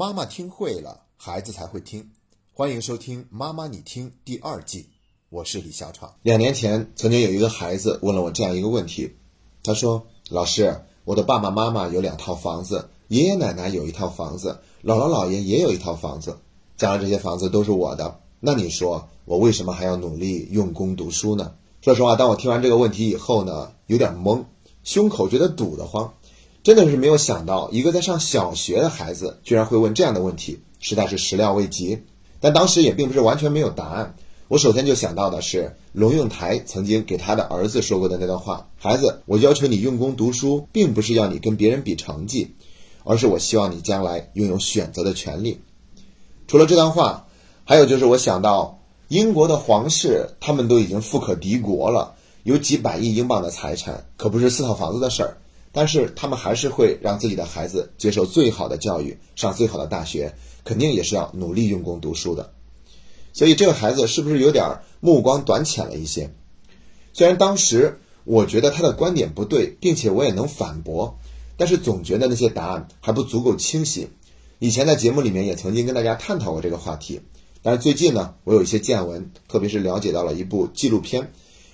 妈妈听会了，孩子才会听。欢迎收听《妈妈你听》第二季，我是李小闯。两年前，曾经有一个孩子问了我这样一个问题，他说：“老师，我的爸爸妈妈有两套房子，爷爷奶奶有一套房子，姥姥姥爷也有一套房子，将来这些房子都是我的。那你说，我为什么还要努力用功读书呢？”说实话，当我听完这个问题以后呢，有点懵，胸口觉得堵得慌。真的是没有想到，一个在上小学的孩子居然会问这样的问题，实在是始料未及。但当时也并不是完全没有答案。我首先就想到的是龙应台曾经给他的儿子说过的那段话：“孩子，我要求你用功读书，并不是要你跟别人比成绩，而是我希望你将来拥有选择的权利。”除了这段话，还有就是我想到英国的皇室，他们都已经富可敌国了，有几百亿英镑的财产，可不是四套房子的事儿。但是他们还是会让自己的孩子接受最好的教育，上最好的大学，肯定也是要努力用功读书的。所以这个孩子是不是有点目光短浅了一些？虽然当时我觉得他的观点不对，并且我也能反驳，但是总觉得那些答案还不足够清晰。以前在节目里面也曾经跟大家探讨过这个话题，但是最近呢，我有一些见闻，特别是了解到了一部纪录片，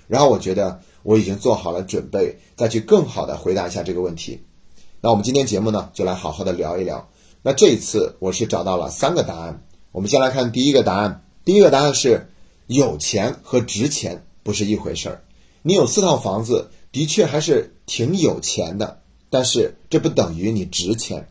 然后我觉得。我已经做好了准备，再去更好的回答一下这个问题。那我们今天节目呢，就来好好的聊一聊。那这一次我是找到了三个答案。我们先来看第一个答案。第一个答案是，有钱和值钱不是一回事儿。你有四套房子，的确还是挺有钱的，但是这不等于你值钱。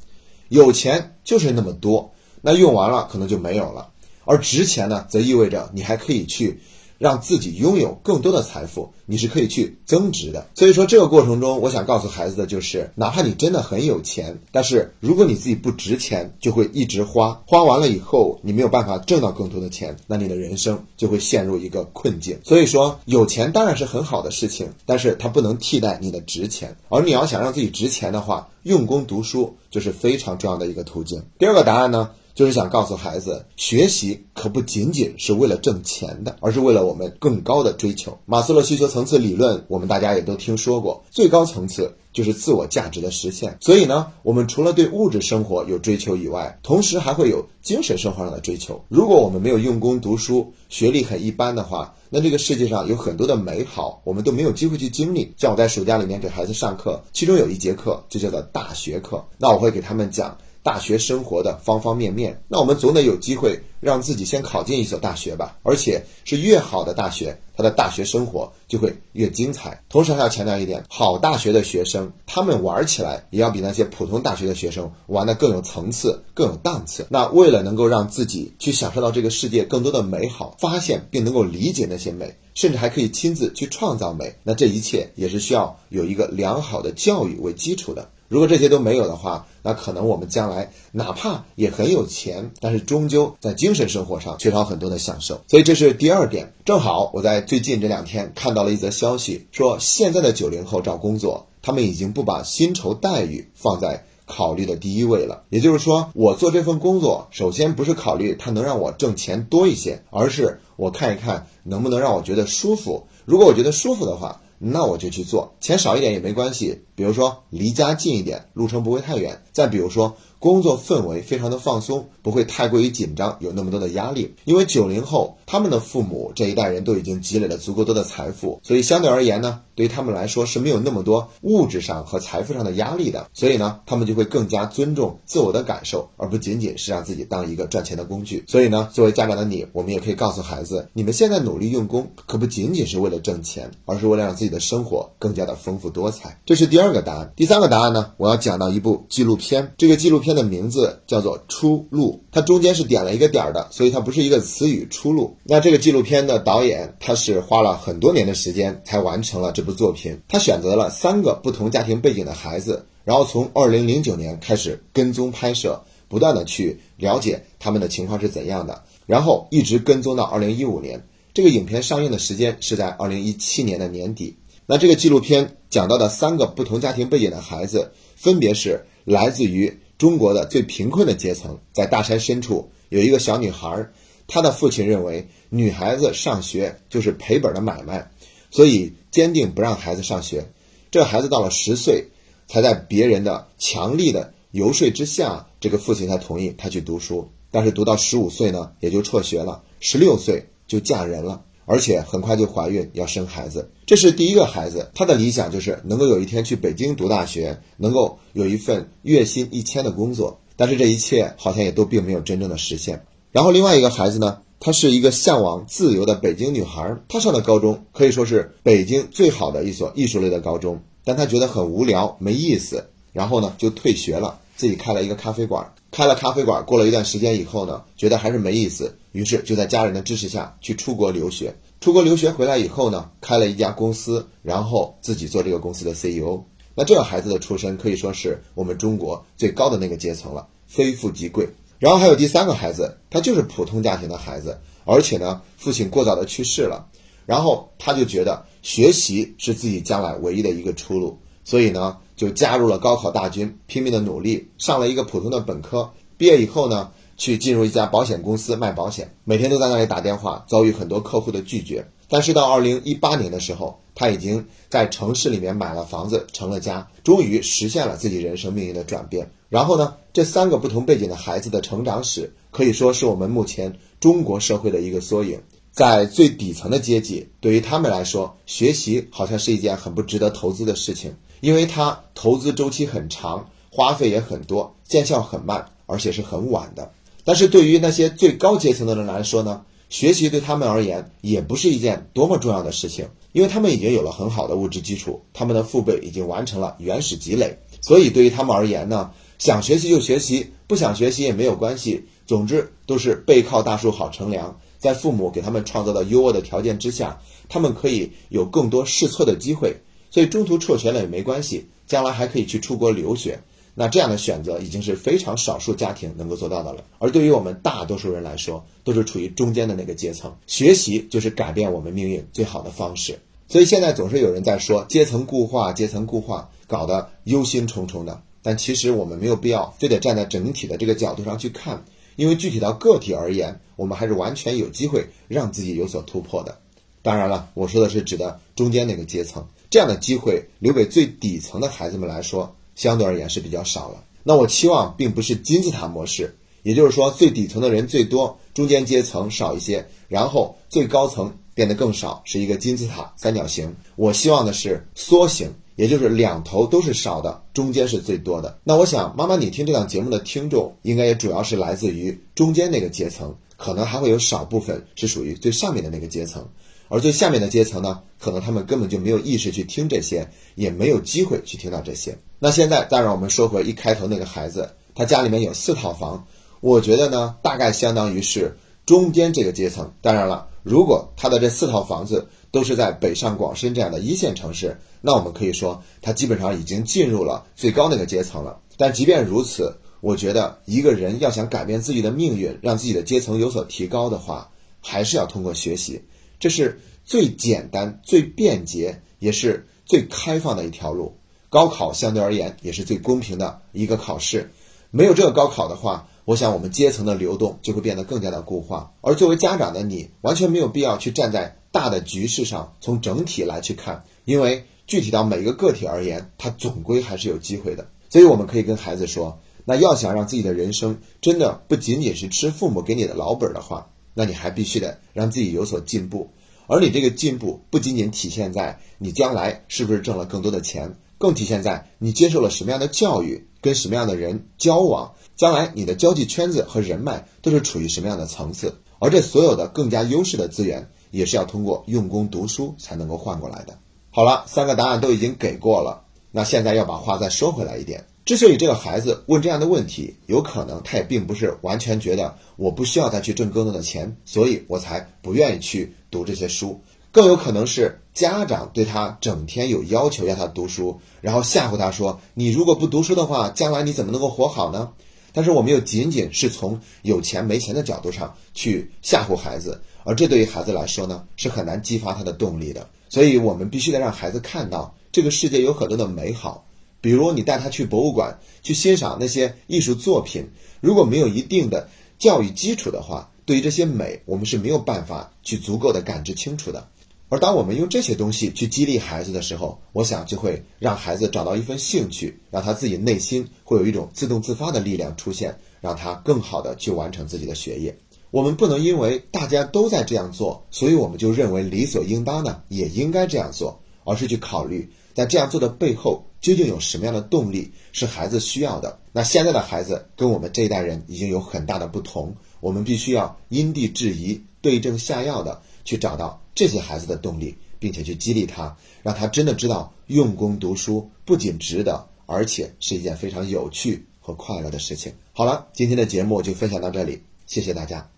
有钱就是那么多，那用完了可能就没有了。而值钱呢，则意味着你还可以去。让自己拥有更多的财富，你是可以去增值的。所以说，这个过程中，我想告诉孩子的就是，哪怕你真的很有钱，但是如果你自己不值钱，就会一直花，花完了以后，你没有办法挣到更多的钱，那你的人生就会陷入一个困境。所以说，有钱当然是很好的事情，但是它不能替代你的值钱。而你要想让自己值钱的话，用功读书就是非常重要的一个途径。第二个答案呢？就是想告诉孩子，学习可不仅仅是为了挣钱的，而是为了我们更高的追求。马斯洛需求层次理论，我们大家也都听说过，最高层次就是自我价值的实现。所以呢，我们除了对物质生活有追求以外，同时还会有精神生活上的追求。如果我们没有用功读书，学历很一般的话，那这个世界上有很多的美好，我们都没有机会去经历。像我在暑假里面给孩子上课，其中有一节课就叫做大学课，那我会给他们讲。大学生活的方方面面，那我们总得有机会让自己先考进一所大学吧，而且是越好的大学，他的大学生活就会越精彩。同时还要强调一点，好大学的学生，他们玩起来也要比那些普通大学的学生玩的更有层次、更有档次。那为了能够让自己去享受到这个世界更多的美好，发现并能够理解那些美，甚至还可以亲自去创造美，那这一切也是需要有一个良好的教育为基础的。如果这些都没有的话，那可能我们将来哪怕也很有钱，但是终究在精神生活上缺少很多的享受。所以这是第二点。正好我在最近这两天看到了一则消息，说现在的九零后找工作，他们已经不把薪酬待遇放在考虑的第一位了。也就是说，我做这份工作，首先不是考虑它能让我挣钱多一些，而是我看一看能不能让我觉得舒服。如果我觉得舒服的话。那我就去做，钱少一点也没关系。比如说离家近一点，路程不会太远。再比如说。工作氛围非常的放松，不会太过于紧张，有那么多的压力。因为九零后他们的父母这一代人都已经积累了足够多的财富，所以相对而言呢，对于他们来说是没有那么多物质上和财富上的压力的。所以呢，他们就会更加尊重自我的感受，而不仅仅是让自己当一个赚钱的工具。所以呢，作为家长的你，我们也可以告诉孩子，你们现在努力用功，可不仅仅是为了挣钱，而是为了让自己的生活更加的丰富多彩。这是第二个答案。第三个答案呢，我要讲到一部纪录片，这个纪录片。的名字叫做《出路》，它中间是点了一个点儿的，所以它不是一个词语。出路。那这个纪录片的导演，他是花了很多年的时间才完成了这部作品。他选择了三个不同家庭背景的孩子，然后从二零零九年开始跟踪拍摄，不断的去了解他们的情况是怎样的，然后一直跟踪到二零一五年。这个影片上映的时间是在二零一七年的年底。那这个纪录片讲到的三个不同家庭背景的孩子，分别是来自于。中国的最贫困的阶层，在大山深处有一个小女孩，她的父亲认为女孩子上学就是赔本的买卖，所以坚定不让孩子上学。这孩子到了十岁，才在别人的强力的游说之下，这。这个父亲才同意他去读书。但是读到十五岁呢，也就辍学了，十六岁就嫁人了，而且很快就怀孕要生孩子。这是第一个孩子，他的理想就是能够有一天去北京读大学，能够有一份月薪一千的工作。但是这一切好像也都并没有真正的实现。然后另外一个孩子呢，她是一个向往自由的北京女孩，她上的高中可以说是北京最好的一所艺术类的高中，但她觉得很无聊没意思，然后呢就退学了，自己开了一个咖啡馆。开了咖啡馆，过了一段时间以后呢，觉得还是没意思，于是就在家人的支持下去出国留学。出国留学回来以后呢，开了一家公司，然后自己做这个公司的 CEO。那这个孩子的出身可以说是我们中国最高的那个阶层了，非富即贵。然后还有第三个孩子，他就是普通家庭的孩子，而且呢，父亲过早的去世了，然后他就觉得学习是自己将来唯一的一个出路，所以呢。就加入了高考大军，拼命的努力，上了一个普通的本科。毕业以后呢，去进入一家保险公司卖保险，每天都在那里打电话，遭遇很多客户的拒绝。但是到二零一八年的时候，他已经在城市里面买了房子，成了家，终于实现了自己人生命运的转变。然后呢，这三个不同背景的孩子的成长史，可以说是我们目前中国社会的一个缩影。在最底层的阶级，对于他们来说，学习好像是一件很不值得投资的事情。因为它投资周期很长，花费也很多，见效很慢，而且是很晚的。但是对于那些最高阶层的人来说呢，学习对他们而言也不是一件多么重要的事情，因为他们已经有了很好的物质基础，他们的父辈已经完成了原始积累，所以对于他们而言呢，想学习就学习，不想学习也没有关系。总之都是背靠大树好乘凉，在父母给他们创造的优渥的条件之下，他们可以有更多试错的机会。所以中途辍学了也没关系，将来还可以去出国留学。那这样的选择已经是非常少数家庭能够做到的了。而对于我们大多数人来说，都是处于中间的那个阶层。学习就是改变我们命运最好的方式。所以现在总是有人在说阶层固化，阶层固化，搞得忧心忡忡的。但其实我们没有必要非得站在整体的这个角度上去看，因为具体到个体而言，我们还是完全有机会让自己有所突破的。当然了，我说的是指的中间那个阶层。这样的机会留给最底层的孩子们来说，相对而言是比较少了。那我期望并不是金字塔模式，也就是说最底层的人最多，中间阶层少一些，然后最高层变得更少，是一个金字塔三角形。我希望的是缩形，也就是两头都是少的，中间是最多的。那我想，妈妈，你听这档节目的听众，应该也主要是来自于中间那个阶层，可能还会有少部分是属于最上面的那个阶层。而最下面的阶层呢，可能他们根本就没有意识去听这些，也没有机会去听到这些。那现在再让我们说回一开头那个孩子，他家里面有四套房，我觉得呢，大概相当于是中间这个阶层。当然了，如果他的这四套房子都是在北上广深这样的一线城市，那我们可以说他基本上已经进入了最高那个阶层了。但即便如此，我觉得一个人要想改变自己的命运，让自己的阶层有所提高的话，还是要通过学习。这是最简单、最便捷，也是最开放的一条路。高考相对而言也是最公平的一个考试。没有这个高考的话，我想我们阶层的流动就会变得更加的固化。而作为家长的你，完全没有必要去站在大的局势上，从整体来去看，因为具体到每个个体而言，他总归还是有机会的。所以我们可以跟孩子说：，那要想让自己的人生真的不仅仅是吃父母给你的老本的话。那你还必须得让自己有所进步，而你这个进步不仅仅体现在你将来是不是挣了更多的钱，更体现在你接受了什么样的教育，跟什么样的人交往，将来你的交际圈子和人脉都是处于什么样的层次。而这所有的更加优势的资源，也是要通过用功读书才能够换过来的。好了，三个答案都已经给过了，那现在要把话再说回来一点。之所以这个孩子问这样的问题，有可能他也并不是完全觉得我不需要再去挣更多的钱，所以我才不愿意去读这些书。更有可能是家长对他整天有要求，要他读书，然后吓唬他说：“你如果不读书的话，将来你怎么能够活好呢？”但是我们又仅仅是从有钱没钱的角度上去吓唬孩子，而这对于孩子来说呢，是很难激发他的动力的。所以我们必须得让孩子看到这个世界有很多的美好。比如你带他去博物馆去欣赏那些艺术作品，如果没有一定的教育基础的话，对于这些美，我们是没有办法去足够的感知清楚的。而当我们用这些东西去激励孩子的时候，我想就会让孩子找到一份兴趣，让他自己内心会有一种自动自发的力量出现，让他更好的去完成自己的学业。我们不能因为大家都在这样做，所以我们就认为理所应当的也应该这样做，而是去考虑在这样做的背后究竟有什么样的动力是孩子需要的。那现在的孩子跟我们这一代人已经有很大的不同，我们必须要因地制宜、对症下药的去找到。这些孩子的动力，并且去激励他，让他真的知道用功读书不仅值得，而且是一件非常有趣和快乐的事情。好了，今天的节目就分享到这里，谢谢大家。